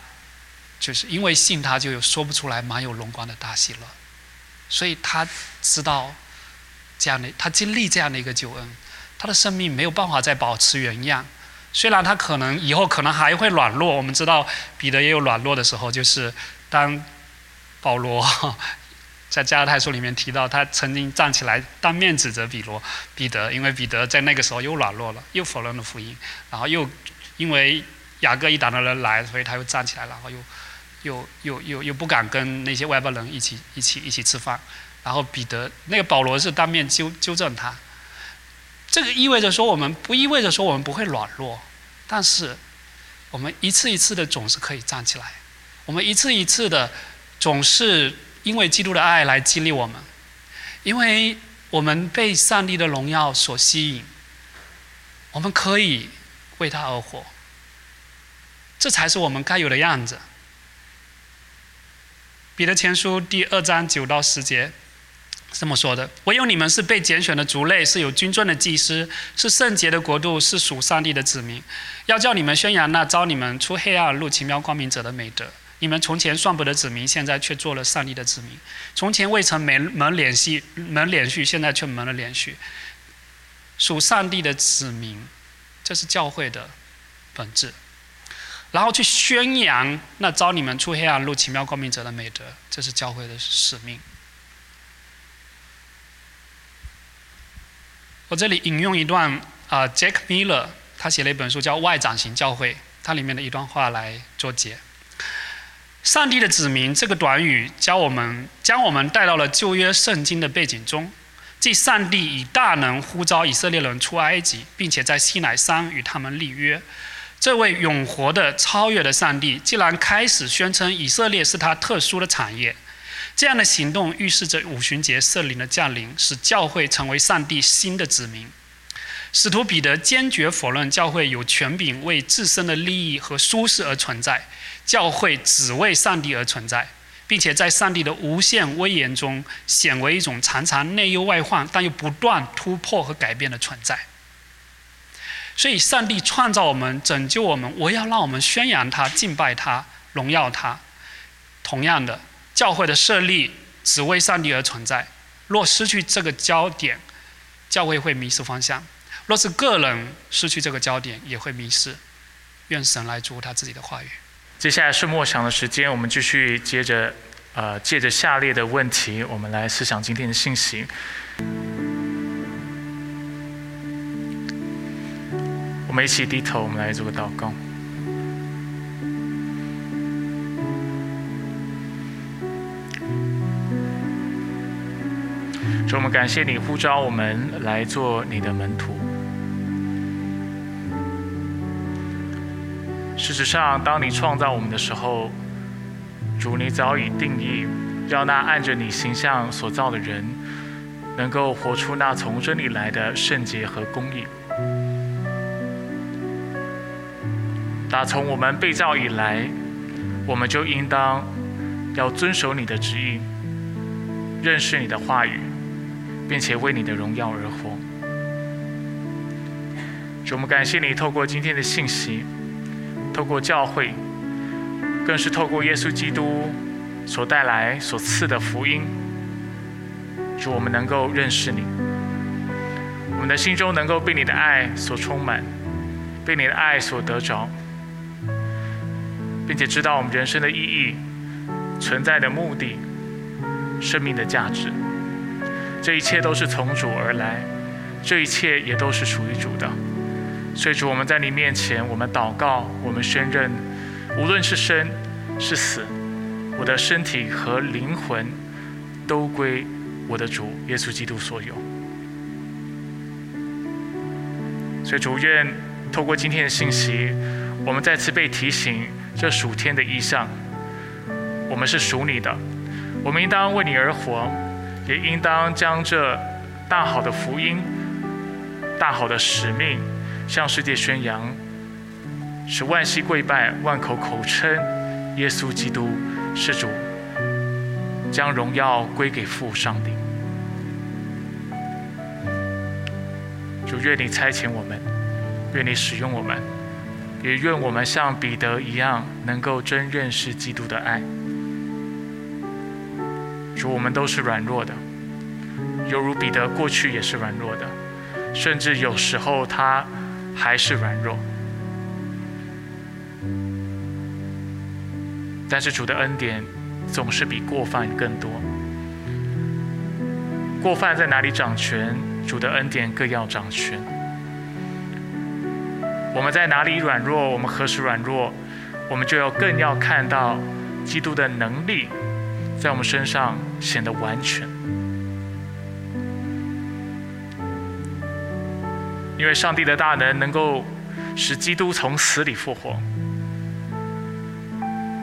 就是因为信他，就有说不出来满有荣光的大喜乐。所以他知道这样的，他经历这样的一个救恩，他的生命没有办法再保持原样。虽然他可能以后可能还会软弱，我们知道彼得也有软弱的时候，就是当保罗在加拉太书里面提到，他曾经站起来当面指责比罗彼得，因为彼得在那个时候又软弱了，又否认了福音，然后又因为。”雅各一党的人来，所以他又站起来，然后又，又又又又不敢跟那些外邦人一起一起一起吃饭。然后彼得那个保罗是当面纠纠正他，这个意味着说，我们不意味着说我们不会软弱，但是我们一次一次的总是可以站起来，我们一次一次的总是因为基督的爱来激励我们，因为我们被上帝的荣耀所吸引，我们可以为他而活，这才是我们该有的样子。彼得前书第二章九到十节。这么说的：唯有你们是被拣选的族类，是有君尊的祭司，是圣洁的国度，是属上帝的子民。要叫你们宣扬那招你们出黑暗入奇妙光明者的美德。你们从前算不得子民，现在却做了上帝的子民；从前未曾没门连续门连续，现在却门了连续。属上帝的子民，这是教会的本质。然后去宣扬那招你们出黑暗入奇妙光明者的美德，这是教会的使命。我这里引用一段啊，Jack Miller 他写了一本书叫《外长型教会》，它里面的一段话来作结。上帝的子民这个短语，将我们将我们带到了旧约圣经的背景中，即上帝以大能呼召以色列人出埃及，并且在西乃山与他们立约。这位永活的、超越的上帝，既然开始宣称以色列是他特殊的产业。这样的行动预示着五旬节圣灵的降临，使教会成为上帝新的子民。使徒彼得坚决否认教会有权柄为自身的利益和舒适而存在，教会只为上帝而存在，并且在上帝的无限威严中显为一种常常内忧外患，但又不断突破和改变的存在。所以，上帝创造我们，拯救我们，我要让我们宣扬他、敬拜他、荣耀他。同样的。教会的设立只为上帝而存在。若失去这个焦点，教会会迷失方向；若是个人失去这个焦点，也会迷失。愿神来祝福他自己的话语。接下来是默想的时间，我们继续接着，呃，借着下列的问题，我们来思想今天的信息。我们一起低头，我们来做个祷告。主，我们感谢你呼召我们来做你的门徒。事实上，当你创造我们的时候，主，你早已定义，要那按着你形象所造的人，能够活出那从真理来的圣洁和公义。打从我们被造以来，我们就应当要遵守你的旨意，认识你的话语。并且为你的荣耀而活。主，我们感谢你，透过今天的信息，透过教会，更是透过耶稣基督所带来、所赐的福音，主，我们能够认识你，我们的心中能够被你的爱所充满，被你的爱所得着，并且知道我们人生的意义、存在的目的、生命的价值。这一切都是从主而来，这一切也都是属于主的。所以主，我们在你面前，我们祷告，我们宣认，无论是生是死，我的身体和灵魂都归我的主耶稣基督所有。所以主愿透过今天的信息，我们再次被提醒，这属天的意象，我们是属你的，我们应当为你而活。也应当将这大好的福音、大好的使命向世界宣扬，使万膝跪拜、万口口称耶稣基督是主，将荣耀归给父上帝。主愿你差遣我们，愿你使用我们，也愿我们像彼得一样，能够真认识基督的爱。主，我们都是软弱的，犹如彼得过去也是软弱的，甚至有时候他还是软弱。但是主的恩典总是比过犯更多。过犯在哪里掌权，主的恩典更要掌权。我们在哪里软弱，我们何时软弱，我们就要更要看到基督的能力。在我们身上显得完全。因为上帝的大能能够使基督从死里复活，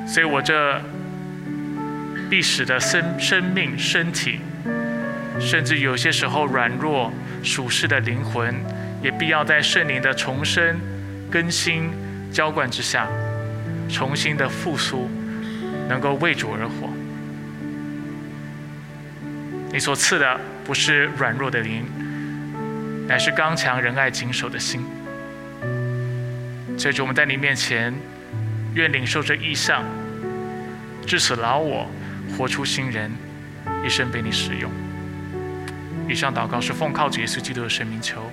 所以我这必死的生生命、身体，甚至有些时候软弱、属世的灵魂，也必要在圣灵的重生、更新、浇灌之下，重新的复苏，能够为主而活。你所赐的不是软弱的灵，乃是刚强仁爱谨守的心。所以，我们在你面前，愿领受这意象，至此老我活出新人，一生被你使用。以上祷告是奉靠主耶稣基督的圣名求。